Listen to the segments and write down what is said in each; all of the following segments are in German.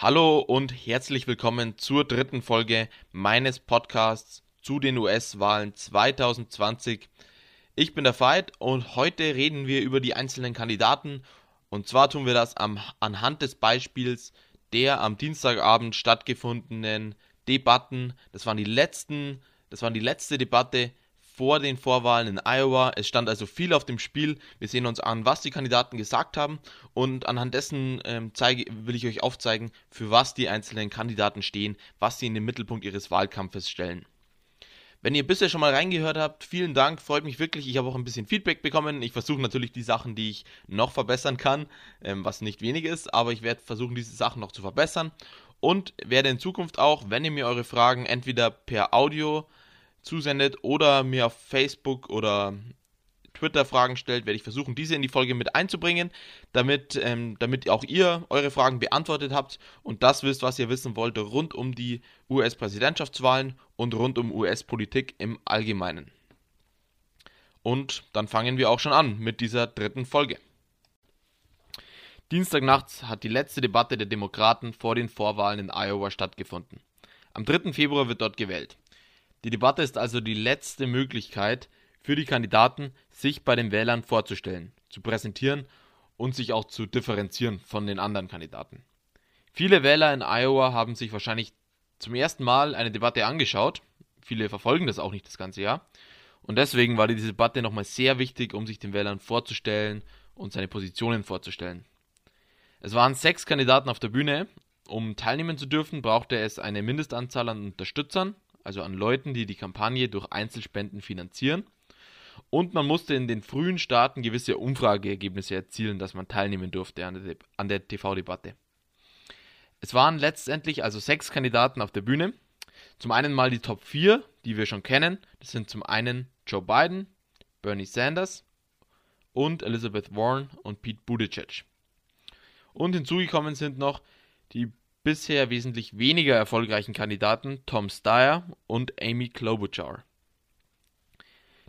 Hallo und herzlich willkommen zur dritten Folge meines Podcasts zu den US-Wahlen 2020. Ich bin der Veit und heute reden wir über die einzelnen Kandidaten und zwar tun wir das am, anhand des Beispiels der am Dienstagabend stattgefundenen Debatten. Das waren die letzten, das waren die letzte Debatte vor den Vorwahlen in Iowa. Es stand also viel auf dem Spiel. Wir sehen uns an, was die Kandidaten gesagt haben und anhand dessen ähm, zeige, will ich euch aufzeigen, für was die einzelnen Kandidaten stehen, was sie in den Mittelpunkt ihres Wahlkampfes stellen. Wenn ihr bisher schon mal reingehört habt, vielen Dank, freut mich wirklich. Ich habe auch ein bisschen Feedback bekommen. Ich versuche natürlich die Sachen, die ich noch verbessern kann, ähm, was nicht wenig ist, aber ich werde versuchen, diese Sachen noch zu verbessern und werde in Zukunft auch, wenn ihr mir eure Fragen entweder per Audio zusendet oder mir auf Facebook oder Twitter Fragen stellt, werde ich versuchen, diese in die Folge mit einzubringen, damit, ähm, damit auch ihr eure Fragen beantwortet habt und das wisst, was ihr wissen wollt rund um die US-Präsidentschaftswahlen und rund um US-Politik im Allgemeinen. Und dann fangen wir auch schon an mit dieser dritten Folge. Dienstagnachts hat die letzte Debatte der Demokraten vor den Vorwahlen in Iowa stattgefunden. Am 3. Februar wird dort gewählt. Die Debatte ist also die letzte Möglichkeit für die Kandidaten, sich bei den Wählern vorzustellen, zu präsentieren und sich auch zu differenzieren von den anderen Kandidaten. Viele Wähler in Iowa haben sich wahrscheinlich zum ersten Mal eine Debatte angeschaut. Viele verfolgen das auch nicht das ganze Jahr. Und deswegen war diese Debatte nochmal sehr wichtig, um sich den Wählern vorzustellen und seine Positionen vorzustellen. Es waren sechs Kandidaten auf der Bühne. Um teilnehmen zu dürfen, brauchte es eine Mindestanzahl an Unterstützern also an Leuten, die die Kampagne durch Einzelspenden finanzieren. Und man musste in den frühen Staaten gewisse Umfrageergebnisse erzielen, dass man teilnehmen durfte an der, an der TV-Debatte. Es waren letztendlich also sechs Kandidaten auf der Bühne. Zum einen mal die Top 4, die wir schon kennen. Das sind zum einen Joe Biden, Bernie Sanders und Elizabeth Warren und Pete Buttigieg. Und hinzugekommen sind noch die bisher wesentlich weniger erfolgreichen Kandidaten Tom Steyer und Amy Klobuchar.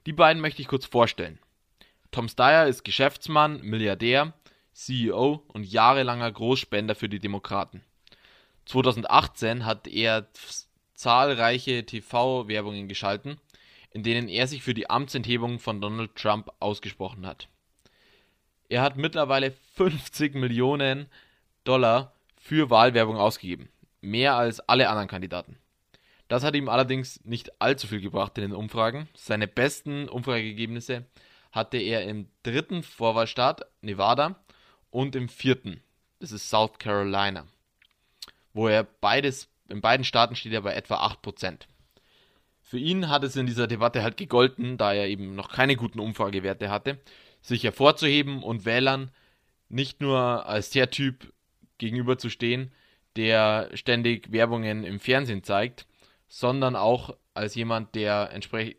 Die beiden möchte ich kurz vorstellen. Tom Steyer ist Geschäftsmann, Milliardär, CEO und jahrelanger Großspender für die Demokraten. 2018 hat er zahlreiche TV-Werbungen geschalten, in denen er sich für die Amtsenthebung von Donald Trump ausgesprochen hat. Er hat mittlerweile 50 Millionen Dollar für Wahlwerbung ausgegeben. Mehr als alle anderen Kandidaten. Das hat ihm allerdings nicht allzu viel gebracht in den Umfragen. Seine besten Umfrageergebnisse hatte er im dritten Vorwahlstaat Nevada und im vierten, das ist South Carolina, wo er beides, in beiden Staaten steht er bei etwa 8%. Für ihn hat es in dieser Debatte halt gegolten, da er eben noch keine guten Umfragewerte hatte, sich hervorzuheben und Wählern nicht nur als der Typ gegenüberzustehen, der ständig Werbungen im Fernsehen zeigt, sondern auch als jemand, der entsprechend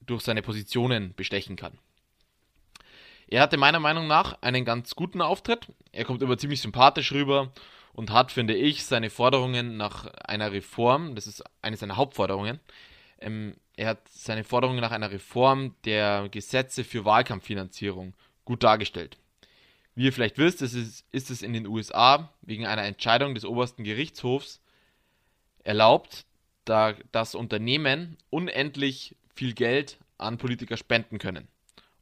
durch seine Positionen bestechen kann. Er hatte meiner Meinung nach einen ganz guten Auftritt. Er kommt immer ziemlich sympathisch rüber und hat, finde ich, seine Forderungen nach einer Reform, das ist eine seiner Hauptforderungen, ähm, er hat seine Forderungen nach einer Reform der Gesetze für Wahlkampffinanzierung gut dargestellt. Wie ihr vielleicht wisst, ist es, ist es in den USA wegen einer Entscheidung des obersten Gerichtshofs erlaubt, da das Unternehmen unendlich viel Geld an Politiker spenden können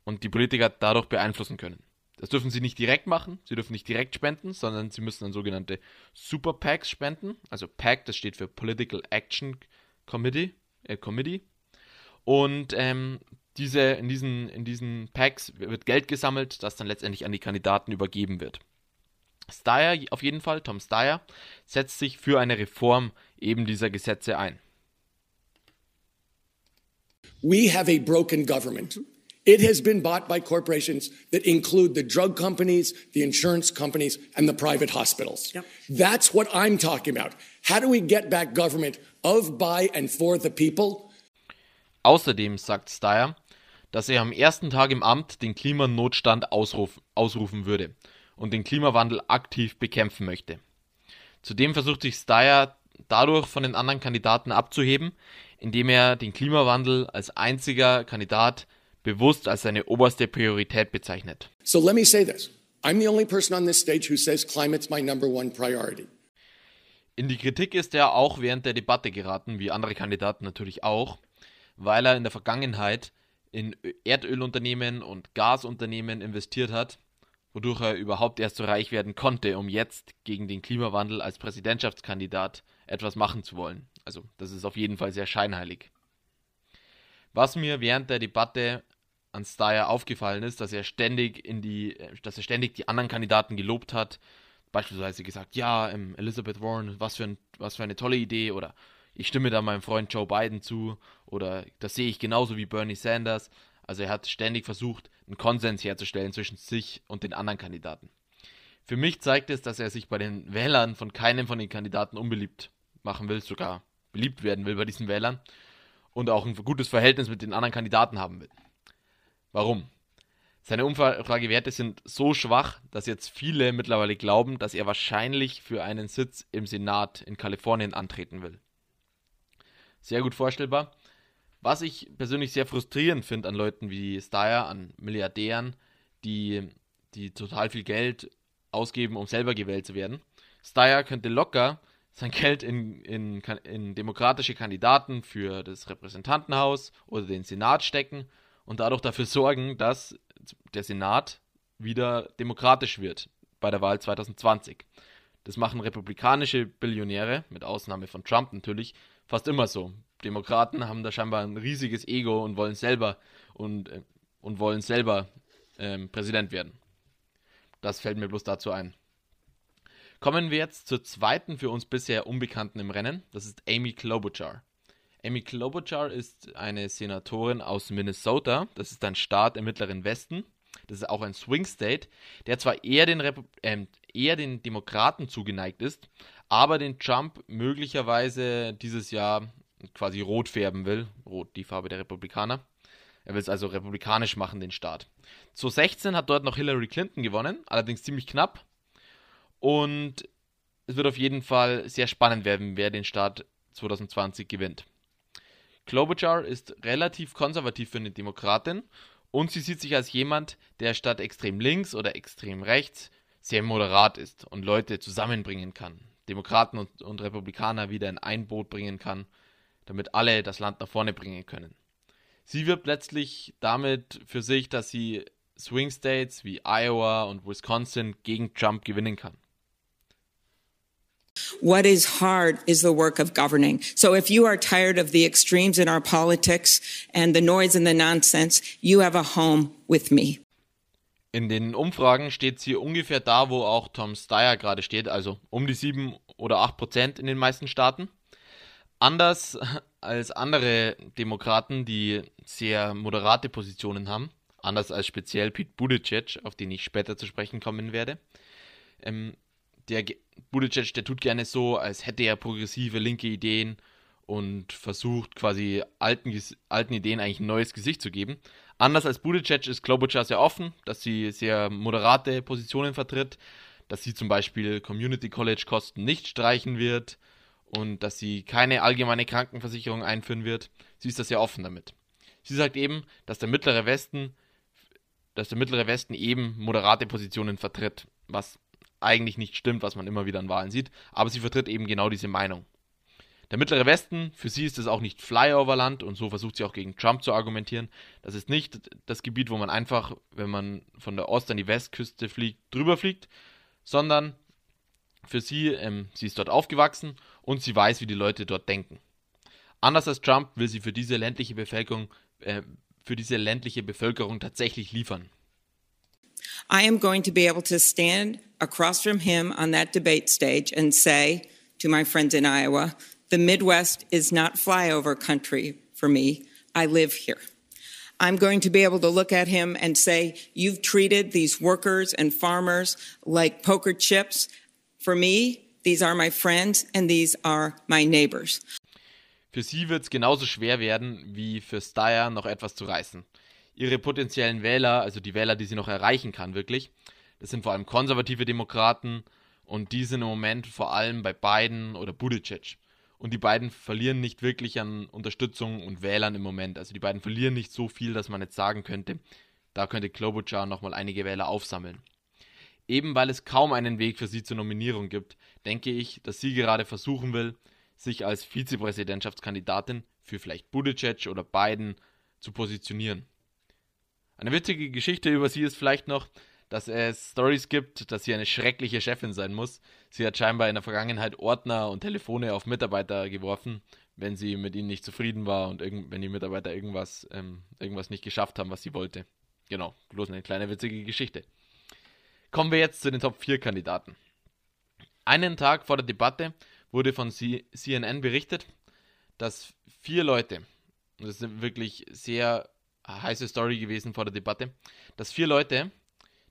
und die Politiker dadurch beeinflussen können. Das dürfen sie nicht direkt machen, sie dürfen nicht direkt spenden, sondern sie müssen an sogenannte Super PACs spenden. Also PAC, das steht für Political Action Committee. Äh, Committee. Und ähm, diese, in, diesen, in diesen Packs wird Geld gesammelt, das dann letztendlich an die Kandidaten übergeben wird. Steyer, auf jeden Fall, Tom Steyer, setzt sich für eine Reform eben dieser Gesetze ein. We have a broken government. It has been bought by corporations that include the drug companies, the insurance companies, and the private hospitals. Yep. That's what I'm talking about. How do we get back government of, by, and for the people? Außerdem sagt Steyer, dass er am ersten Tag im Amt den Klimanotstand ausruf, ausrufen würde und den Klimawandel aktiv bekämpfen möchte. Zudem versucht sich Steyer dadurch von den anderen Kandidaten abzuheben, indem er den Klimawandel als einziger Kandidat bewusst als seine oberste Priorität bezeichnet. So let me say this. I'm the only person on this stage who says climate's my number one priority. In die Kritik ist er auch während der Debatte geraten, wie andere Kandidaten natürlich auch, weil er in der Vergangenheit in Erdölunternehmen und Gasunternehmen investiert hat, wodurch er überhaupt erst so reich werden konnte, um jetzt gegen den Klimawandel als Präsidentschaftskandidat etwas machen zu wollen. Also das ist auf jeden Fall sehr scheinheilig. Was mir während der Debatte an Steyer aufgefallen ist, dass er ständig in die, dass er ständig die anderen Kandidaten gelobt hat, beispielsweise gesagt, ja, ähm, Elizabeth Warren, was für, ein, was für eine tolle Idee oder ich stimme da meinem Freund Joe Biden zu oder das sehe ich genauso wie Bernie Sanders. Also er hat ständig versucht, einen Konsens herzustellen zwischen sich und den anderen Kandidaten. Für mich zeigt es, dass er sich bei den Wählern von keinem von den Kandidaten unbeliebt machen will, sogar beliebt werden will bei diesen Wählern und auch ein gutes Verhältnis mit den anderen Kandidaten haben will. Warum? Seine Umfragewerte sind so schwach, dass jetzt viele mittlerweile glauben, dass er wahrscheinlich für einen Sitz im Senat in Kalifornien antreten will. Sehr gut vorstellbar. Was ich persönlich sehr frustrierend finde an Leuten wie Steyer, an Milliardären, die, die total viel Geld ausgeben, um selber gewählt zu werden. Steyer könnte locker sein Geld in, in, in demokratische Kandidaten für das Repräsentantenhaus oder den Senat stecken und dadurch dafür sorgen, dass der Senat wieder demokratisch wird bei der Wahl 2020. Das machen republikanische Billionäre, mit Ausnahme von Trump natürlich, fast immer so. Demokraten haben da scheinbar ein riesiges Ego und wollen selber und, äh, und wollen selber ähm, Präsident werden. Das fällt mir bloß dazu ein. Kommen wir jetzt zur zweiten für uns bisher Unbekannten im Rennen. Das ist Amy Klobuchar. Amy Klobuchar ist eine Senatorin aus Minnesota. Das ist ein Staat im mittleren Westen. Das ist auch ein Swing State, der zwar eher den, Repu äh, eher den Demokraten zugeneigt ist, aber den Trump möglicherweise dieses Jahr quasi rot färben will. Rot, die Farbe der Republikaner. Er will es also republikanisch machen, den Staat. 2016 hat dort noch Hillary Clinton gewonnen, allerdings ziemlich knapp. Und es wird auf jeden Fall sehr spannend werden, wer den Staat 2020 gewinnt. Klobuchar ist relativ konservativ für eine Demokratin und sie sieht sich als jemand, der statt extrem links oder extrem rechts sehr moderat ist und Leute zusammenbringen kann. Demokraten und, und Republikaner wieder in ein Boot bringen kann, damit alle das Land nach vorne bringen können. Sie wirbt letztlich damit für sich, dass sie Swing States wie Iowa und Wisconsin gegen Trump gewinnen kann. What is hard is the work of governing. So if you are tired of the extremes in our politics and the noise and the nonsense, you have a home with me. In den Umfragen steht sie ungefähr da, wo auch Tom Steyer gerade steht, also um die 7 oder 8 Prozent in den meisten Staaten. Anders als andere Demokraten, die sehr moderate Positionen haben, anders als speziell Pete Buttigieg, auf den ich später zu sprechen kommen werde, ähm, der Buttigieg, der tut gerne so, als hätte er progressive linke Ideen und versucht quasi alten, alten Ideen eigentlich ein neues Gesicht zu geben. Anders als Buttigieg ist Klobuchar sehr offen, dass sie sehr moderate Positionen vertritt, dass sie zum Beispiel Community College Kosten nicht streichen wird und dass sie keine allgemeine Krankenversicherung einführen wird. Sie ist da sehr offen damit. Sie sagt eben, dass der mittlere Westen, dass der mittlere Westen eben moderate Positionen vertritt, was eigentlich nicht stimmt, was man immer wieder an Wahlen sieht, aber sie vertritt eben genau diese Meinung. Der mittlere Westen, für sie ist es auch nicht Flyover-Land und so versucht sie auch gegen Trump zu argumentieren. Das ist nicht das Gebiet, wo man einfach, wenn man von der Ost- an die Westküste fliegt, drüber fliegt, sondern für sie, ähm, sie ist dort aufgewachsen und sie weiß, wie die Leute dort denken. Anders als Trump will sie für diese ländliche Bevölkerung, äh, für diese ländliche Bevölkerung tatsächlich liefern. I am going to be able to stand across from him on that debate stage and say to my friends in Iowa, the Midwest is not flyover country for me. I live here. I'm going to be able to look at him and say, you've treated these workers and farmers like poker chips. For me, these are my friends and these are my neighbors. Für sie wird es genauso schwer werden, wie für Steyer noch etwas zu reißen. ihre potenziellen Wähler, also die Wähler, die sie noch erreichen kann, wirklich. Das sind vor allem konservative Demokraten und die sind im Moment vor allem bei Biden oder Buttigieg. Und die beiden verlieren nicht wirklich an Unterstützung und Wählern im Moment. Also die beiden verlieren nicht so viel, dass man jetzt sagen könnte, da könnte Klobuchar nochmal einige Wähler aufsammeln. Eben weil es kaum einen Weg für sie zur Nominierung gibt, denke ich, dass sie gerade versuchen will, sich als Vizepräsidentschaftskandidatin für vielleicht Buttigieg oder Biden zu positionieren. Eine witzige Geschichte über sie ist vielleicht noch, dass es Stories gibt, dass sie eine schreckliche Chefin sein muss. Sie hat scheinbar in der Vergangenheit Ordner und Telefone auf Mitarbeiter geworfen, wenn sie mit ihnen nicht zufrieden war und wenn die Mitarbeiter irgendwas, ähm, irgendwas nicht geschafft haben, was sie wollte. Genau, bloß eine kleine witzige Geschichte. Kommen wir jetzt zu den Top 4 Kandidaten. Einen Tag vor der Debatte wurde von CNN berichtet, dass vier Leute, und das ist wirklich sehr heiße Story gewesen vor der Debatte, dass vier Leute,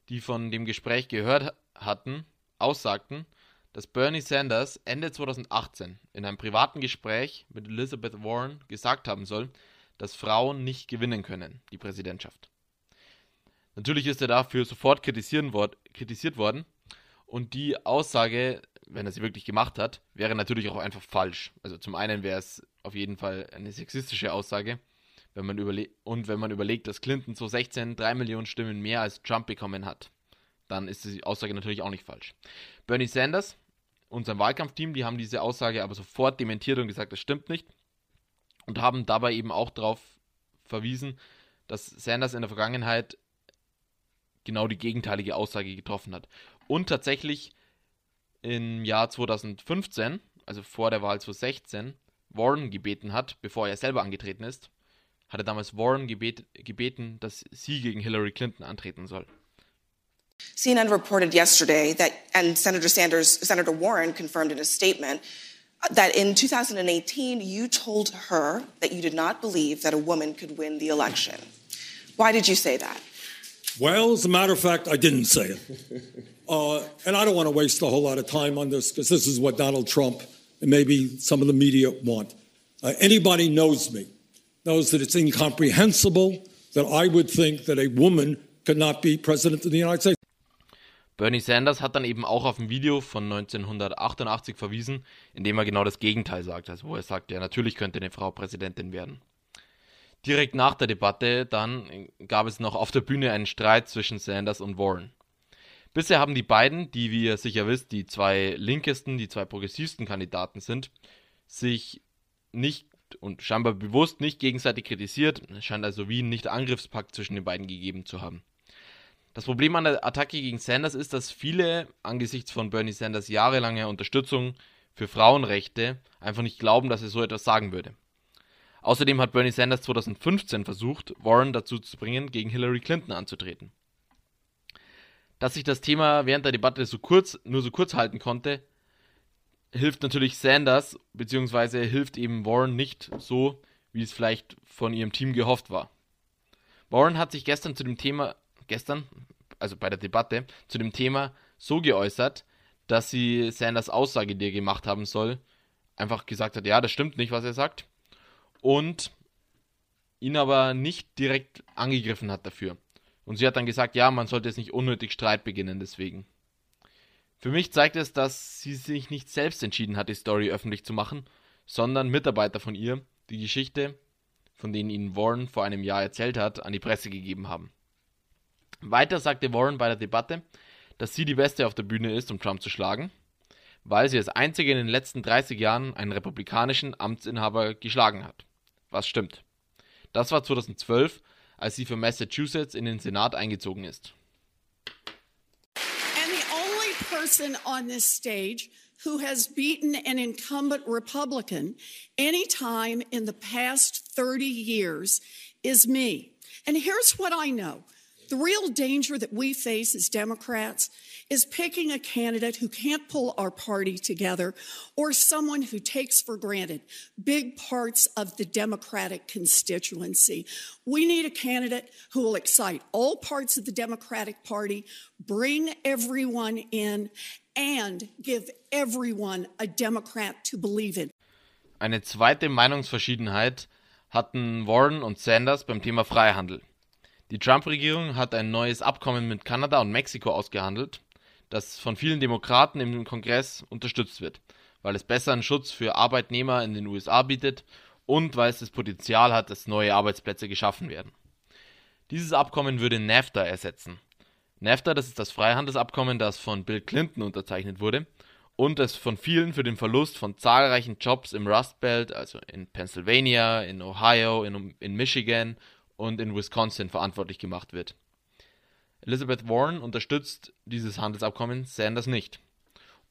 die von dem Gespräch gehört hatten, aussagten, dass Bernie Sanders Ende 2018 in einem privaten Gespräch mit Elizabeth Warren gesagt haben soll, dass Frauen nicht gewinnen können, die Präsidentschaft. Natürlich ist er dafür sofort kritisiert worden und die Aussage, wenn er sie wirklich gemacht hat, wäre natürlich auch einfach falsch. Also zum einen wäre es auf jeden Fall eine sexistische Aussage, wenn man und wenn man überlegt, dass Clinton 2016 drei Millionen Stimmen mehr als Trump bekommen hat, dann ist die Aussage natürlich auch nicht falsch. Bernie Sanders und sein Wahlkampfteam, die haben diese Aussage aber sofort dementiert und gesagt, das stimmt nicht und haben dabei eben auch darauf verwiesen, dass Sanders in der Vergangenheit genau die gegenteilige Aussage getroffen hat. Und tatsächlich im Jahr 2015, also vor der Wahl 2016, Warren gebeten hat, bevor er selber angetreten ist, hatte damals Warren gebet, gebeten, dass sie gegen Hillary Clinton antreten soll. CNN reported yesterday that, and Senator Sanders, Senator Warren confirmed in a statement that in 2018 you told her that you did not believe that a woman could win the election. Why did you say that? Well, as a matter of fact, I didn't say it. Uh, and I don't want to waste a whole lot of time on this because this is what Donald Trump and maybe some of the media want. Uh, anybody knows me knows that it's incomprehensible that I would think that a woman could not be president of the United States. Bernie Sanders hat dann eben auch auf ein Video von 1988 verwiesen, in dem er genau das Gegenteil sagt, also wo er sagt, ja natürlich könnte eine Frau Präsidentin werden. Direkt nach der Debatte dann gab es noch auf der Bühne einen Streit zwischen Sanders und Warren. Bisher haben die beiden, die wie ihr sicher wisst, die zwei linkesten, die zwei progressivsten Kandidaten sind, sich nicht und scheinbar bewusst nicht gegenseitig kritisiert. Es scheint also wie ein Nicht-Angriffspakt zwischen den beiden gegeben zu haben. Das Problem an der Attacke gegen Sanders ist, dass viele angesichts von Bernie Sanders jahrelanger Unterstützung für Frauenrechte einfach nicht glauben, dass er so etwas sagen würde. Außerdem hat Bernie Sanders 2015 versucht, Warren dazu zu bringen, gegen Hillary Clinton anzutreten. Dass sich das Thema während der Debatte so kurz, nur so kurz halten konnte, hilft natürlich Sanders, beziehungsweise hilft eben Warren nicht so, wie es vielleicht von ihrem Team gehofft war. Warren hat sich gestern zu dem Thema, gestern, also bei der Debatte, zu dem Thema so geäußert, dass sie Sanders Aussage, die er gemacht haben soll, einfach gesagt hat, ja, das stimmt nicht, was er sagt. Und ihn aber nicht direkt angegriffen hat dafür. Und sie hat dann gesagt, ja, man sollte jetzt nicht unnötig Streit beginnen deswegen. Für mich zeigt es, dass sie sich nicht selbst entschieden hat, die Story öffentlich zu machen, sondern Mitarbeiter von ihr die Geschichte, von denen ihnen Warren vor einem Jahr erzählt hat, an die Presse gegeben haben. Weiter sagte Warren bei der Debatte, dass sie die Beste auf der Bühne ist, um Trump zu schlagen, weil sie als einzige in den letzten 30 Jahren einen republikanischen Amtsinhaber geschlagen hat. Was stimmt. Das war 2012, als sie für Massachusetts in den Senat eingezogen ist. Person on this stage who has beaten an incumbent Republican any time in the past 30 years is me. And here's what I know the real danger that we face as Democrats is picking a candidate who can't pull our party together or someone who takes for granted big parts of the Democratic constituency. We need a candidate who will excite all parts of the Democratic Party, bring everyone in, and give everyone a Democrat to believe in. Eine zweite Meinungsverschiedenheit hatten Warren und Sanders beim Thema Freihandel. Die Trump-Regierung hat ein neues Abkommen mit Kanada und Mexiko ausgehandelt, das von vielen Demokraten im Kongress unterstützt wird, weil es besseren Schutz für Arbeitnehmer in den USA bietet und weil es das Potenzial hat, dass neue Arbeitsplätze geschaffen werden. Dieses Abkommen würde NAFTA ersetzen. NAFTA, das ist das Freihandelsabkommen, das von Bill Clinton unterzeichnet wurde und das von vielen für den Verlust von zahlreichen Jobs im Rust Belt, also in Pennsylvania, in Ohio, in, in Michigan und in Wisconsin verantwortlich gemacht wird. Elizabeth Warren unterstützt dieses Handelsabkommen, Sanders nicht.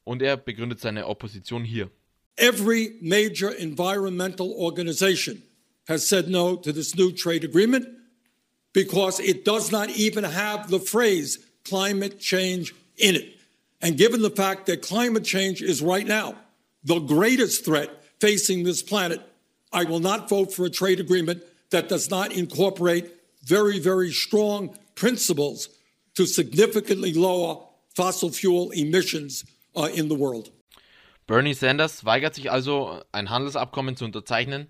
Und er begründet seine Opposition hier. Every major environmental organization has said no to this new trade agreement because it does not even have the phrase climate change in it. And given the fact that climate change is right now the greatest threat facing this planet, I will not vote for a trade agreement that does not incorporate very, very strong principles to significantly lower fossil fuel emissions uh, in the world. Bernie Sanders weigert sich also, ein Handelsabkommen zu unterzeichnen,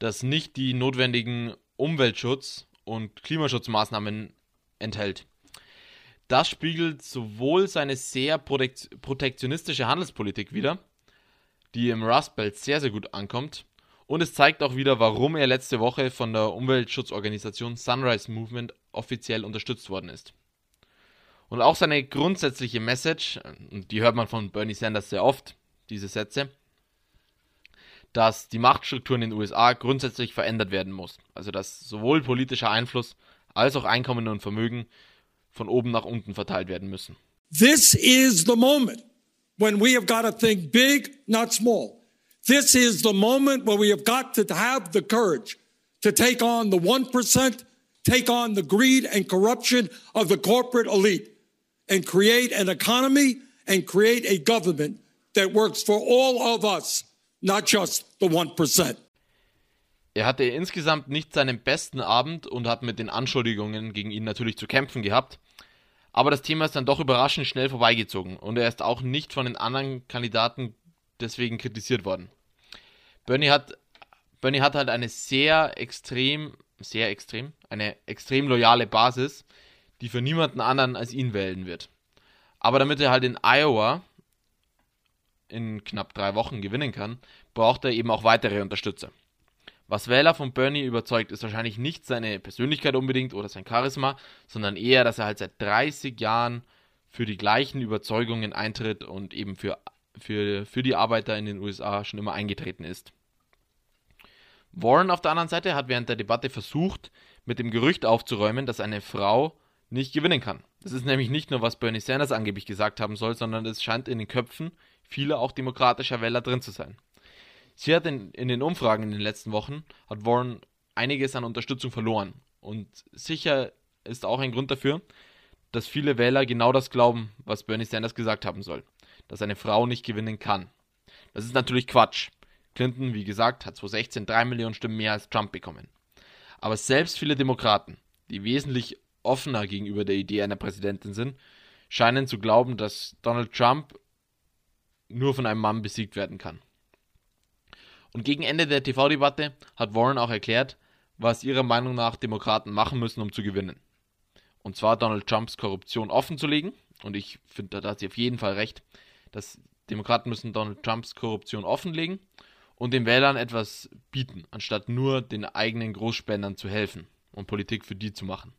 das nicht die notwendigen Umweltschutz- und Klimaschutzmaßnahmen enthält. Das spiegelt sowohl seine sehr protektionistische Handelspolitik wider, die im Rust Belt sehr, sehr gut ankommt, und es zeigt auch wieder, warum er letzte Woche von der Umweltschutzorganisation Sunrise Movement offiziell unterstützt worden ist. Und auch seine grundsätzliche Message, die hört man von Bernie Sanders sehr oft, diese Sätze, dass die Machtstruktur in den USA grundsätzlich verändert werden muss. Also dass sowohl politischer Einfluss als auch Einkommen und Vermögen von oben nach unten verteilt werden müssen. This is the moment when we have got to think big, not small. This is the moment where we have got to have the courage to take on the 1%, take on the greed and corruption of the corporate elite, and create an economy and create a government that works for all of us not just the 1%. Er hatte insgesamt nicht seinen besten Abend und hat mit den Anschuldigungen gegen ihn natürlich zu kämpfen gehabt. Aber das Thema ist dann doch überraschend schnell vorbeigezogen und er ist auch nicht von den anderen Kandidaten deswegen kritisiert worden. Bernie hat, Bernie hat halt eine sehr extrem, sehr extrem, eine extrem loyale Basis, die für niemanden anderen als ihn wählen wird. Aber damit er halt in Iowa in knapp drei Wochen gewinnen kann, braucht er eben auch weitere Unterstützer. Was Wähler von Bernie überzeugt, ist wahrscheinlich nicht seine Persönlichkeit unbedingt oder sein Charisma, sondern eher, dass er halt seit 30 Jahren für die gleichen Überzeugungen eintritt und eben für, für, für die Arbeiter in den USA schon immer eingetreten ist. Warren auf der anderen Seite hat während der Debatte versucht, mit dem Gerücht aufzuräumen, dass eine Frau nicht gewinnen kann. Das ist nämlich nicht nur, was Bernie Sanders angeblich gesagt haben soll, sondern es scheint in den Köpfen vieler auch demokratischer Wähler drin zu sein. Sie hat in, in den Umfragen in den letzten Wochen, hat Warren einiges an Unterstützung verloren. Und sicher ist auch ein Grund dafür, dass viele Wähler genau das glauben, was Bernie Sanders gesagt haben soll, dass eine Frau nicht gewinnen kann. Das ist natürlich Quatsch. Clinton, wie gesagt, hat 2016 drei Millionen Stimmen mehr als Trump bekommen. Aber selbst viele Demokraten, die wesentlich offener gegenüber der Idee einer Präsidentin sind, scheinen zu glauben, dass Donald Trump nur von einem Mann besiegt werden kann. Und gegen Ende der TV-Debatte hat Warren auch erklärt, was ihrer Meinung nach Demokraten machen müssen, um zu gewinnen. Und zwar Donald Trumps Korruption offenzulegen. Und ich finde, da hat sie auf jeden Fall recht, dass Demokraten müssen Donald Trumps Korruption offenlegen und den Wählern etwas bieten, anstatt nur den eigenen Großspendern zu helfen und Politik für die zu machen.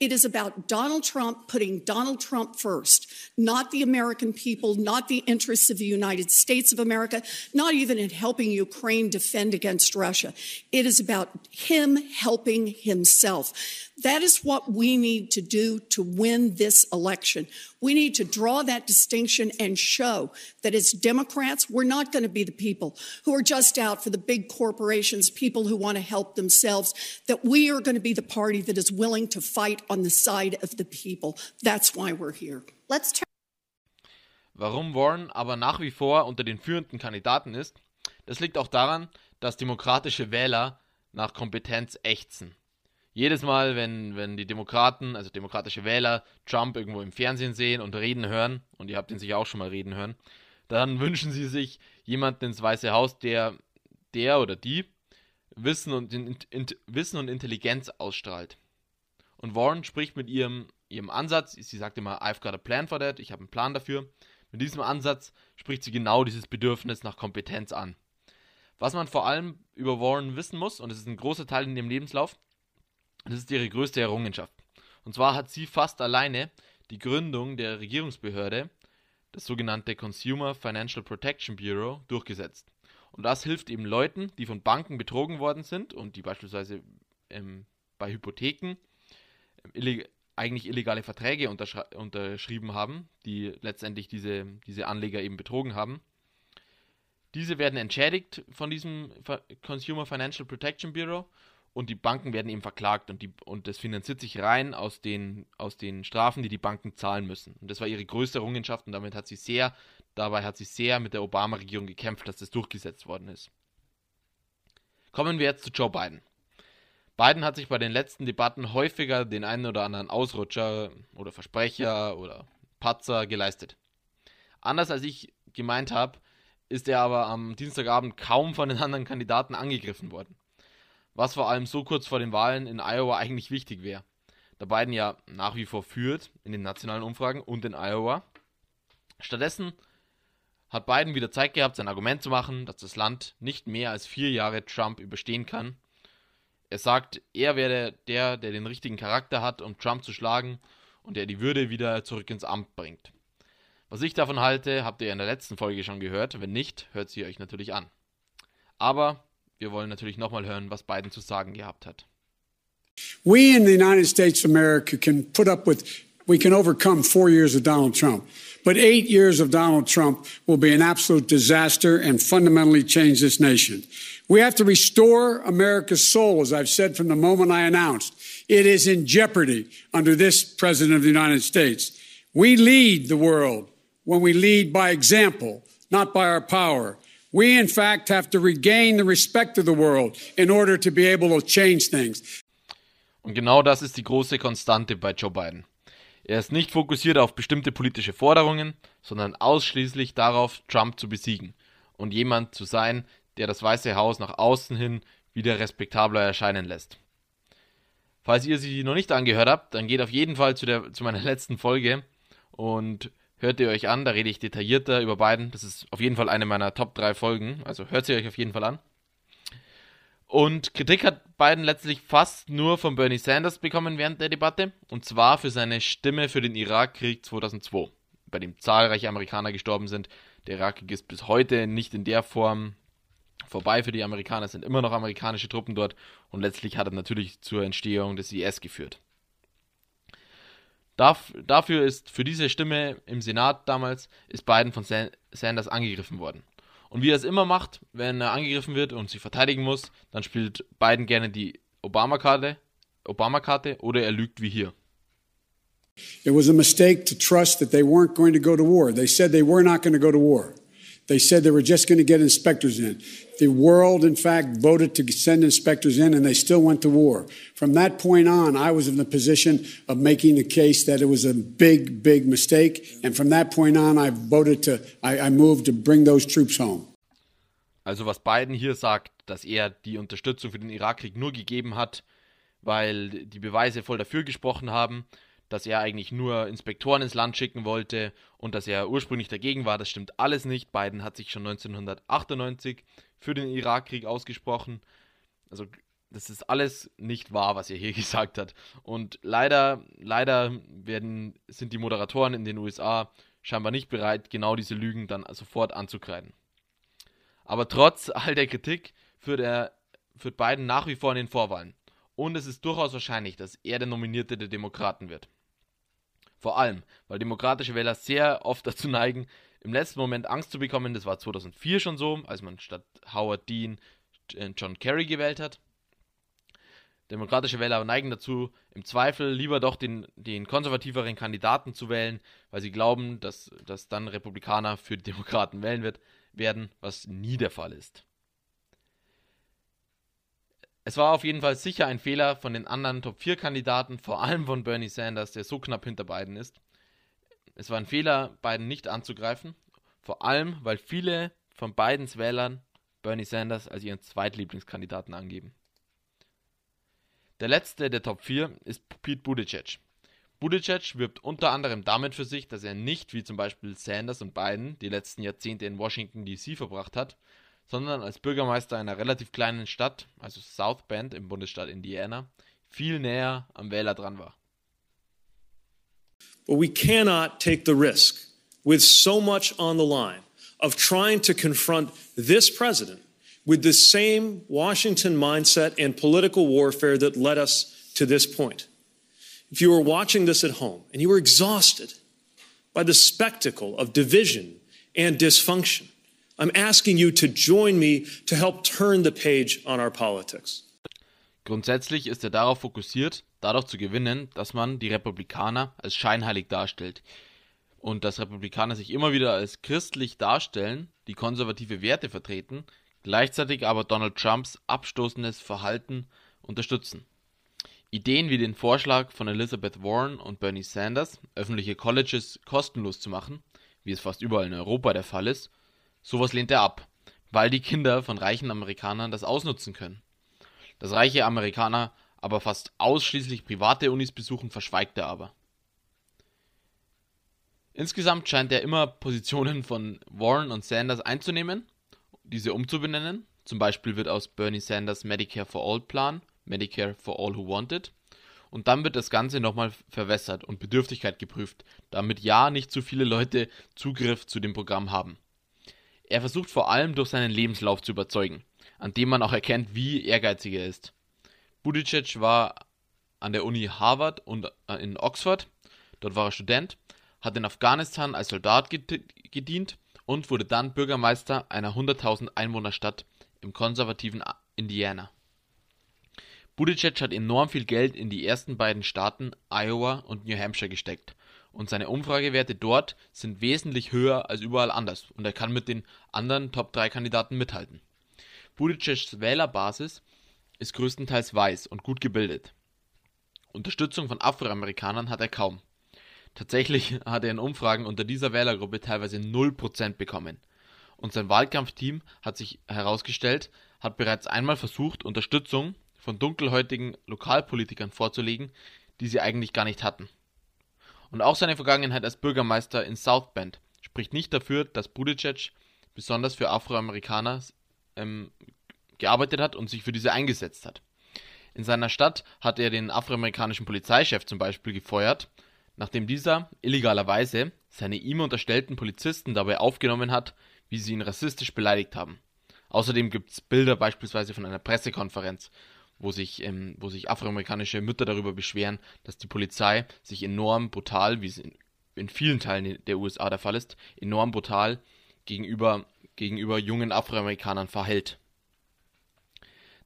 It is about Donald Trump putting Donald Trump first, not the American people, not the interests of the United States of America, not even in helping Ukraine defend against Russia. It is about him helping himself. That is what we need to do to win this election. We need to draw that distinction and show that as Democrats, we're not going to be the people who are just out for the big corporations, people who want to help themselves, that we are going to be the party that is willing to fight on the side of the people. That's why we're here. Let's turn Warum Warren aber nach wie vor unter den führenden Kandidaten ist, das liegt auch daran, dass demokratische Wähler nach Kompetenz ächzen. jedes Mal, wenn, wenn die Demokraten, also demokratische Wähler, Trump irgendwo im Fernsehen sehen und reden hören, und ihr habt ihn sicher auch schon mal reden hören, dann wünschen sie sich jemanden ins Weiße Haus, der, der oder die Wissen und, in, in, Wissen und Intelligenz ausstrahlt. Und Warren spricht mit ihrem, ihrem Ansatz, sie sagt immer, I've got a plan for that, ich habe einen Plan dafür. Mit diesem Ansatz spricht sie genau dieses Bedürfnis nach Kompetenz an. Was man vor allem über Warren wissen muss, und es ist ein großer Teil in ihrem Lebenslauf, das ist ihre größte Errungenschaft. Und zwar hat sie fast alleine die Gründung der Regierungsbehörde, das sogenannte Consumer Financial Protection Bureau, durchgesetzt. Und das hilft eben Leuten, die von Banken betrogen worden sind und die beispielsweise ähm, bei Hypotheken illeg eigentlich illegale Verträge unterschrieben haben, die letztendlich diese, diese Anleger eben betrogen haben. Diese werden entschädigt von diesem Consumer Financial Protection Bureau und die Banken werden eben verklagt und, die, und das finanziert sich rein aus den, aus den Strafen, die die Banken zahlen müssen. Und das war ihre größte Errungenschaft und damit hat sie sehr, dabei hat sie sehr mit der Obama-Regierung gekämpft, dass das durchgesetzt worden ist. Kommen wir jetzt zu Joe Biden. Biden hat sich bei den letzten Debatten häufiger den einen oder anderen Ausrutscher oder Versprecher oder Patzer geleistet. Anders als ich gemeint habe, ist er aber am Dienstagabend kaum von den anderen Kandidaten angegriffen worden was vor allem so kurz vor den Wahlen in Iowa eigentlich wichtig wäre. Da Biden ja nach wie vor führt in den nationalen Umfragen und in Iowa. Stattdessen hat Biden wieder Zeit gehabt, sein Argument zu machen, dass das Land nicht mehr als vier Jahre Trump überstehen kann. Er sagt, er wäre der, der den richtigen Charakter hat, um Trump zu schlagen und der die Würde wieder zurück ins Amt bringt. Was ich davon halte, habt ihr in der letzten Folge schon gehört. Wenn nicht, hört sie euch natürlich an. Aber wir wollen natürlich nochmal hören, was Biden zu sagen gehabt hat. We in the United States of America can put up with, we can overcome four years of Donald Trump. But eight years of Donald Trump will be an absolute disaster and fundamentally change this nation. We have to restore America's soul, as I've said from the moment I announced. It is in jeopardy under this President of the United States. We lead the world when we lead by example, not by our power. We, in fact, have to regain the respect of the world in order to be able to change things. Und genau das ist die große Konstante bei Joe Biden. Er ist nicht fokussiert auf bestimmte politische Forderungen, sondern ausschließlich darauf, Trump zu besiegen und jemand zu sein, der das Weiße Haus nach außen hin wieder respektabler erscheinen lässt. Falls ihr sie noch nicht angehört habt, dann geht auf jeden Fall zu, der, zu meiner letzten Folge und hört ihr euch an, da rede ich detaillierter über beiden. Das ist auf jeden Fall eine meiner Top 3 Folgen, also hört sie euch auf jeden Fall an. Und Kritik hat Biden letztlich fast nur von Bernie Sanders bekommen während der Debatte, und zwar für seine Stimme für den Irakkrieg 2002, bei dem zahlreiche Amerikaner gestorben sind. Der Irakkrieg ist bis heute nicht in der Form vorbei für die Amerikaner, es sind immer noch amerikanische Truppen dort und letztlich hat er natürlich zur Entstehung des IS geführt. Dafür ist für diese Stimme im Senat damals ist Biden von Sanders angegriffen worden. Und wie er es immer macht, wenn er angegriffen wird und sich verteidigen muss, dann spielt Biden gerne die Obama-Karte Obama oder er lügt wie hier. It was a mistake to trust that they weren't going to go to war. They said they were not going to go to war. They said they were just going to get inspectors in. The world, in fact, voted to send inspectors in, and they still went to war. From that point on, I was in the position of making the case that it was a big, big mistake. And from that point on, I voted to, I, I moved to bring those troops home. Also, was Biden hier sagt, dass er die Unterstützung für den Irakkrieg nur gegeben hat, weil die Beweise voll dafür gesprochen haben dass er eigentlich nur Inspektoren ins Land schicken wollte und dass er ursprünglich dagegen war. Das stimmt alles nicht. Biden hat sich schon 1998 für den Irakkrieg ausgesprochen. Also das ist alles nicht wahr, was er hier gesagt hat. Und leider, leider werden, sind die Moderatoren in den USA scheinbar nicht bereit, genau diese Lügen dann sofort anzukreiden. Aber trotz all der Kritik führt, er, führt Biden nach wie vor in den Vorwahlen. Und es ist durchaus wahrscheinlich, dass er der Nominierte der Demokraten wird. Vor allem, weil demokratische Wähler sehr oft dazu neigen, im letzten Moment Angst zu bekommen. Das war 2004 schon so, als man statt Howard Dean äh, John Kerry gewählt hat. Demokratische Wähler neigen dazu, im Zweifel lieber doch den, den konservativeren Kandidaten zu wählen, weil sie glauben, dass, dass dann Republikaner für die Demokraten wählen wird, werden, was nie der Fall ist. Es war auf jeden Fall sicher ein Fehler von den anderen Top-4-Kandidaten, vor allem von Bernie Sanders, der so knapp hinter Biden ist. Es war ein Fehler, Biden nicht anzugreifen, vor allem, weil viele von Bidens Wählern Bernie Sanders als ihren Zweitlieblingskandidaten angeben. Der letzte der Top 4 ist Pete Buttigieg. Buttigieg wirbt unter anderem damit für sich, dass er nicht wie zum Beispiel Sanders und Biden die letzten Jahrzehnte in Washington DC verbracht hat, sondern als Bürgermeister einer relativ kleinen Stadt, also South Bend im Bundesstaat Indiana, viel näher am Wähler dran war. But we cannot take the risk with so much on the line of trying to confront this president with the same Washington mindset and political warfare that led us to this point. If you were watching this at home and you were exhausted by the spectacle of division and dysfunction, I'm asking you to join me to help turn the page on our politics. Grundsätzlich ist er darauf fokussiert, dadurch zu gewinnen, dass man die Republikaner als scheinheilig darstellt. Und dass Republikaner sich immer wieder als christlich darstellen, die konservative Werte vertreten, gleichzeitig aber Donald Trumps abstoßendes Verhalten unterstützen. Ideen wie den Vorschlag von Elizabeth Warren und Bernie Sanders, öffentliche Colleges kostenlos zu machen, wie es fast überall in Europa der Fall ist, sowas lehnt er ab, weil die Kinder von reichen Amerikanern das ausnutzen können. Dass reiche Amerikaner aber fast ausschließlich private Unis besuchen, verschweigt er aber. Insgesamt scheint er immer Positionen von Warren und Sanders einzunehmen, diese umzubenennen. Zum Beispiel wird aus Bernie Sanders Medicare for All Plan Medicare for All Who Want It. Und dann wird das Ganze nochmal verwässert und Bedürftigkeit geprüft, damit ja nicht zu viele Leute Zugriff zu dem Programm haben. Er versucht vor allem durch seinen Lebenslauf zu überzeugen, an dem man auch erkennt, wie ehrgeizig er ist. Buttigieg war an der Uni Harvard und äh, in Oxford, dort war er Student, hat in Afghanistan als Soldat gedient und wurde dann Bürgermeister einer 100.000 Einwohnerstadt im konservativen Indiana. Buttigieg hat enorm viel Geld in die ersten beiden Staaten Iowa und New Hampshire gesteckt und seine Umfragewerte dort sind wesentlich höher als überall anders und er kann mit den anderen Top-3-Kandidaten mithalten. Buttigiegs Wählerbasis ist größtenteils weiß und gut gebildet. Unterstützung von Afroamerikanern hat er kaum. Tatsächlich hat er in Umfragen unter dieser Wählergruppe teilweise 0% bekommen. Und sein Wahlkampfteam hat sich herausgestellt, hat bereits einmal versucht, Unterstützung von dunkelhäutigen Lokalpolitikern vorzulegen, die sie eigentlich gar nicht hatten. Und auch seine Vergangenheit als Bürgermeister in South Bend spricht nicht dafür, dass Buttigieg besonders für Afroamerikaner ähm, gearbeitet hat und sich für diese eingesetzt hat. In seiner Stadt hat er den afroamerikanischen Polizeichef zum Beispiel gefeuert, nachdem dieser illegalerweise seine ihm unterstellten Polizisten dabei aufgenommen hat, wie sie ihn rassistisch beleidigt haben. Außerdem gibt es Bilder beispielsweise von einer Pressekonferenz, wo sich, ähm, wo sich afroamerikanische Mütter darüber beschweren, dass die Polizei sich enorm brutal, wie es in, in vielen Teilen der USA der Fall ist, enorm brutal gegenüber, gegenüber jungen Afroamerikanern verhält.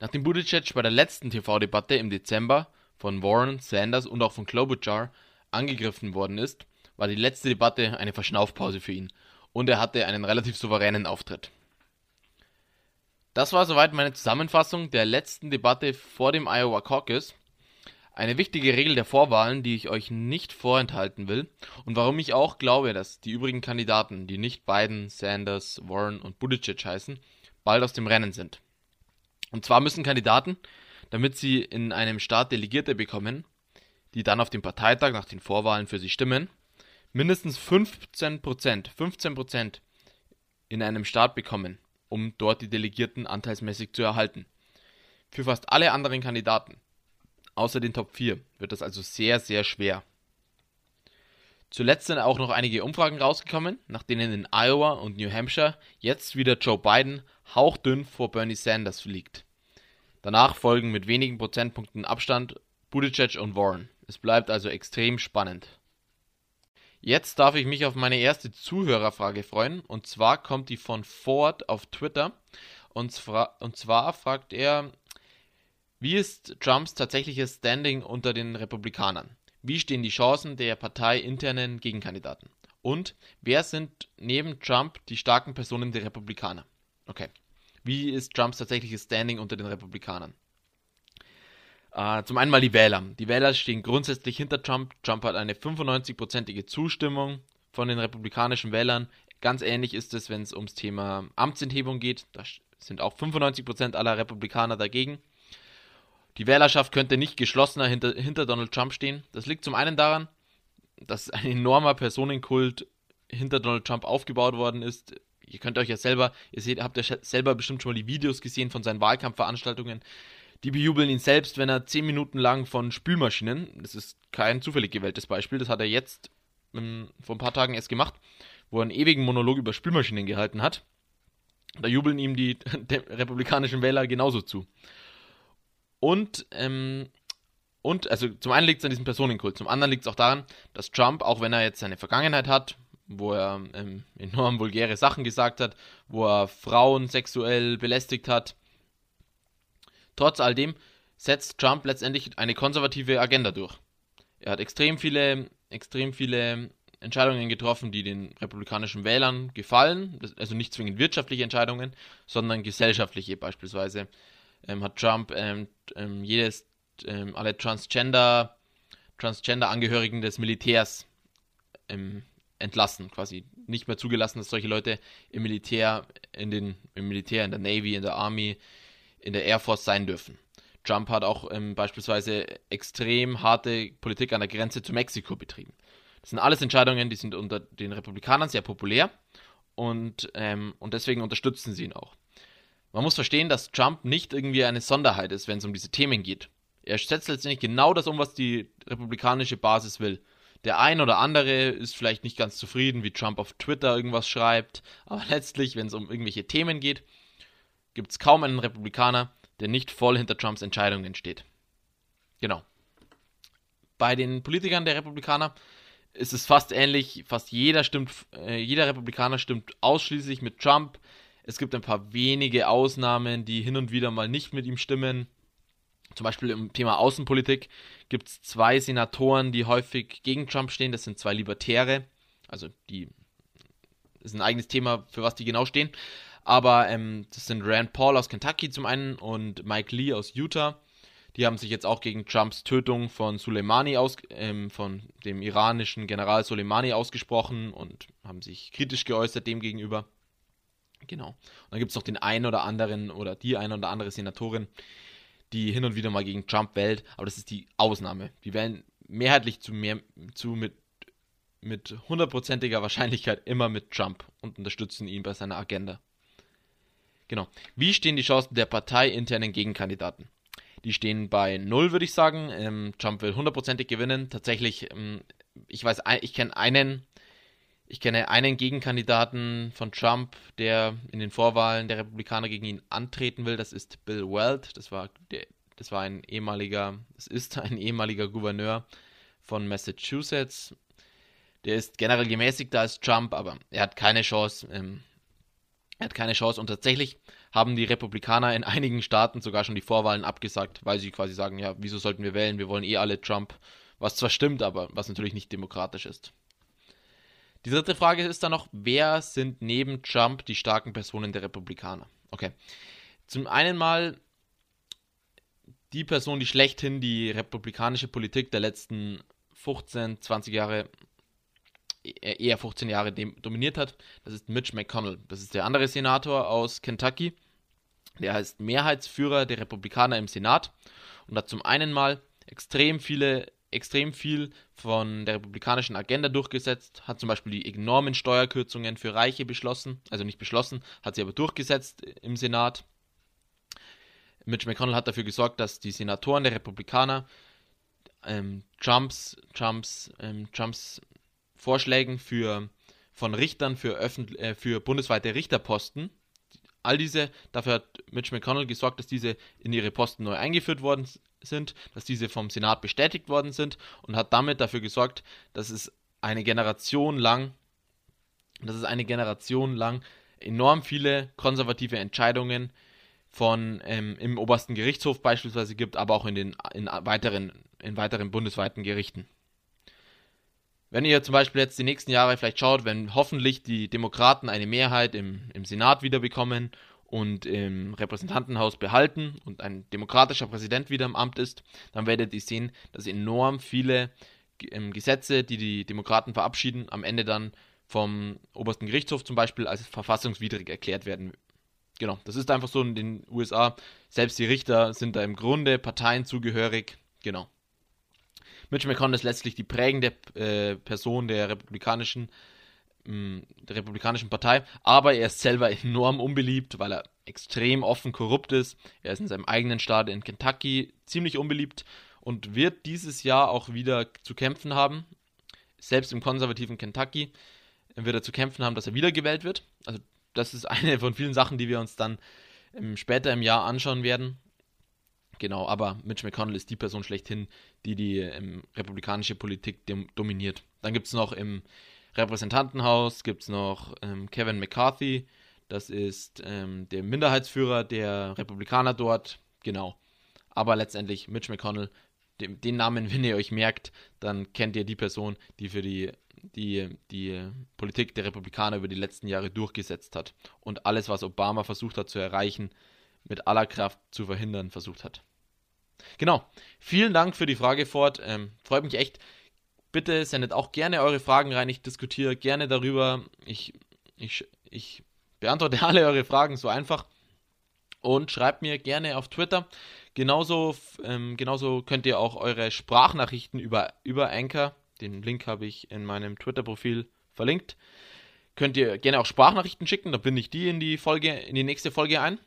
Nachdem Buttigieg bei der letzten TV-Debatte im Dezember von Warren, Sanders und auch von Klobuchar angegriffen worden ist, war die letzte Debatte eine Verschnaufpause für ihn und er hatte einen relativ souveränen Auftritt. Das war soweit meine Zusammenfassung der letzten Debatte vor dem Iowa Caucus. Eine wichtige Regel der Vorwahlen, die ich euch nicht vorenthalten will und warum ich auch glaube, dass die übrigen Kandidaten, die nicht Biden, Sanders, Warren und Buttigieg heißen, bald aus dem Rennen sind. Und zwar müssen Kandidaten, damit sie in einem Staat Delegierte bekommen, die dann auf dem Parteitag nach den Vorwahlen für sie stimmen, mindestens 15%, 15% in einem Staat bekommen um dort die Delegierten anteilsmäßig zu erhalten. Für fast alle anderen Kandidaten, außer den Top 4, wird das also sehr, sehr schwer. Zuletzt sind auch noch einige Umfragen rausgekommen, nach denen in Iowa und New Hampshire jetzt wieder Joe Biden hauchdünn vor Bernie Sanders liegt. Danach folgen mit wenigen Prozentpunkten Abstand Buttigieg und Warren. Es bleibt also extrem spannend. Jetzt darf ich mich auf meine erste Zuhörerfrage freuen. Und zwar kommt die von Ford auf Twitter. Und zwar, und zwar fragt er, wie ist Trumps tatsächliches Standing unter den Republikanern? Wie stehen die Chancen der parteiinternen Gegenkandidaten? Und wer sind neben Trump die starken Personen der Republikaner? Okay. Wie ist Trumps tatsächliches Standing unter den Republikanern? Äh, zum einen mal die Wähler. Die Wähler stehen grundsätzlich hinter Trump. Trump hat eine 95-prozentige Zustimmung von den republikanischen Wählern. Ganz ähnlich ist es, wenn es ums Thema Amtsenthebung geht. Da sind auch 95% aller Republikaner dagegen. Die Wählerschaft könnte nicht geschlossener hinter, hinter Donald Trump stehen. Das liegt zum einen daran, dass ein enormer Personenkult hinter Donald Trump aufgebaut worden ist. Ihr könnt euch ja selber, ihr seht, habt ja selber bestimmt schon mal die Videos gesehen von seinen Wahlkampfveranstaltungen. Die bejubeln ihn selbst, wenn er 10 Minuten lang von Spülmaschinen, das ist kein zufällig gewähltes Beispiel, das hat er jetzt ähm, vor ein paar Tagen erst gemacht, wo er einen ewigen Monolog über Spülmaschinen gehalten hat. Da jubeln ihm die republikanischen Wähler genauso zu. Und, ähm, und, also zum einen liegt es an diesem Personenkult, zum anderen liegt es auch daran, dass Trump, auch wenn er jetzt seine Vergangenheit hat, wo er ähm, enorm vulgäre Sachen gesagt hat, wo er Frauen sexuell belästigt hat, trotz all dem setzt Trump letztendlich eine konservative Agenda durch. Er hat extrem viele, extrem viele Entscheidungen getroffen, die den republikanischen Wählern gefallen. Also nicht zwingend wirtschaftliche Entscheidungen, sondern gesellschaftliche beispielsweise. Ähm, hat Trump ähm, ähm, jedes, ähm, alle Transgender, Transgender-Angehörigen des Militärs ähm, entlassen, quasi nicht mehr zugelassen, dass solche Leute im Militär, in den, im Militär, in der Navy, in der Army, in der Air Force sein dürfen. Trump hat auch ähm, beispielsweise extrem harte Politik an der Grenze zu Mexiko betrieben. Das sind alles Entscheidungen, die sind unter den Republikanern sehr populär und, ähm, und deswegen unterstützen sie ihn auch. Man muss verstehen, dass Trump nicht irgendwie eine Sonderheit ist, wenn es um diese Themen geht. Er setzt letztendlich genau das um, was die republikanische Basis will. Der ein oder andere ist vielleicht nicht ganz zufrieden, wie Trump auf Twitter irgendwas schreibt, aber letztlich, wenn es um irgendwelche Themen geht, gibt es kaum einen Republikaner, der nicht voll hinter Trumps Entscheidungen steht. Genau. Bei den Politikern der Republikaner ist es fast ähnlich. Fast jeder stimmt, äh, jeder Republikaner stimmt ausschließlich mit Trump. Es gibt ein paar wenige Ausnahmen, die hin und wieder mal nicht mit ihm stimmen. Zum Beispiel im Thema Außenpolitik gibt es zwei Senatoren, die häufig gegen Trump stehen. Das sind zwei Libertäre. Also die ist ein eigenes Thema, für was die genau stehen. Aber ähm, das sind Rand Paul aus Kentucky zum einen und Mike Lee aus Utah. Die haben sich jetzt auch gegen Trumps Tötung von Soleimani aus, ähm, von dem iranischen General Soleimani ausgesprochen und haben sich kritisch geäußert dem gegenüber. Genau. Und dann gibt es noch den einen oder anderen oder die eine oder andere Senatorin, die hin und wieder mal gegen Trump wählt, aber das ist die Ausnahme. Die wählen mehrheitlich zu mehr zu mit mit hundertprozentiger Wahrscheinlichkeit immer mit Trump und unterstützen ihn bei seiner Agenda. Genau. Wie stehen die Chancen der parteiinternen Gegenkandidaten? Die stehen bei null, würde ich sagen. Ähm, Trump will hundertprozentig gewinnen. Tatsächlich, ähm, ich weiß, ich kenne einen, ich kenne einen Gegenkandidaten von Trump, der in den Vorwahlen der Republikaner gegen ihn antreten will. Das ist Bill Weld. Das war der, das war ein ehemaliger, es ist ein ehemaliger Gouverneur von Massachusetts. Der ist generell gemäßigter als Trump, aber er hat keine Chance. Ähm, er hat keine Chance und tatsächlich haben die Republikaner in einigen Staaten sogar schon die Vorwahlen abgesagt, weil sie quasi sagen, ja, wieso sollten wir wählen? Wir wollen eh alle Trump. Was zwar stimmt, aber was natürlich nicht demokratisch ist. Die dritte Frage ist dann noch, wer sind neben Trump die starken Personen der Republikaner? Okay. Zum einen mal die Person, die schlechthin die republikanische Politik der letzten 15, 20 Jahre eher 15 Jahre dominiert hat. Das ist Mitch McConnell. Das ist der andere Senator aus Kentucky. Der heißt Mehrheitsführer der Republikaner im Senat und hat zum einen mal extrem viele, extrem viel von der republikanischen Agenda durchgesetzt, hat zum Beispiel die enormen Steuerkürzungen für Reiche beschlossen, also nicht beschlossen, hat sie aber durchgesetzt im Senat. Mitch McConnell hat dafür gesorgt, dass die Senatoren der Republikaner ähm, Trumps, Trumps, ähm, Trumps Vorschlägen für, von Richtern für, äh, für bundesweite Richterposten. All diese, dafür hat Mitch McConnell gesorgt, dass diese in ihre Posten neu eingeführt worden sind, dass diese vom Senat bestätigt worden sind und hat damit dafür gesorgt, dass es eine Generation lang, dass es eine Generation lang enorm viele konservative Entscheidungen von ähm, im obersten Gerichtshof beispielsweise gibt, aber auch in den in weiteren in weiteren bundesweiten Gerichten. Wenn ihr zum Beispiel jetzt die nächsten Jahre vielleicht schaut, wenn hoffentlich die Demokraten eine Mehrheit im, im Senat wiederbekommen und im Repräsentantenhaus behalten und ein demokratischer Präsident wieder im Amt ist, dann werdet ihr sehen, dass enorm viele ähm, Gesetze, die die Demokraten verabschieden, am Ende dann vom obersten Gerichtshof zum Beispiel als verfassungswidrig erklärt werden. Genau, das ist einfach so in den USA. Selbst die Richter sind da im Grunde Parteien zugehörig. Genau. Mitch McConnell ist letztlich die prägende äh, Person der republikanischen, mh, mm, der republikanischen Partei, aber er ist selber enorm unbeliebt, weil er extrem offen korrupt ist. Er ist in seinem eigenen Staat in Kentucky ziemlich unbeliebt und wird dieses Jahr auch wieder zu kämpfen haben. selbst im konservativen Kentucky wird er zu kämpfen haben, dass er wiedergewählt wird. Also das ist eine von vielen Sachen, die wir uns dann ähm, später im Jahr anschauen werden. Genau, aber Mitch McConnell ist die Person schlechthin, die die ähm, republikanische Politik dominiert. Dann gibt es noch im Repräsentantenhaus, gibt es noch ähm, Kevin McCarthy, das ist ähm, der Minderheitsführer der Republikaner dort, genau. Aber letztendlich Mitch McConnell, den, den Namen, wenn ihr euch merkt, dann kennt ihr die Person, die für die die die Politik der Republikaner über die letzten Jahre durchgesetzt hat und alles, was Obama versucht hat zu erreichen, mit aller Kraft zu verhindern versucht hat. Genau. Vielen Dank für die Frage, Ford. Ähm, freut mich echt. Bitte sendet auch gerne eure Fragen rein. Ich diskutiere gerne darüber. Ich, ich, ich beantworte alle eure Fragen so einfach. Und schreibt mir gerne auf Twitter. Genauso, ähm, genauso könnt ihr auch eure Sprachnachrichten über, über Anchor, den Link habe ich in meinem Twitter-Profil verlinkt, könnt ihr gerne auch Sprachnachrichten schicken. Da binde ich die in die Folge, in die nächste Folge ein.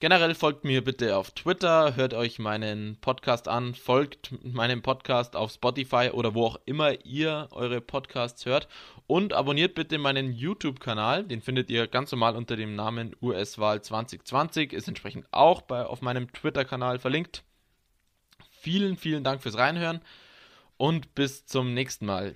Generell folgt mir bitte auf Twitter, hört euch meinen Podcast an, folgt meinem Podcast auf Spotify oder wo auch immer ihr eure Podcasts hört und abonniert bitte meinen YouTube-Kanal, den findet ihr ganz normal unter dem Namen US-Wahl 2020, ist entsprechend auch bei, auf meinem Twitter-Kanal verlinkt. Vielen, vielen Dank fürs Reinhören und bis zum nächsten Mal.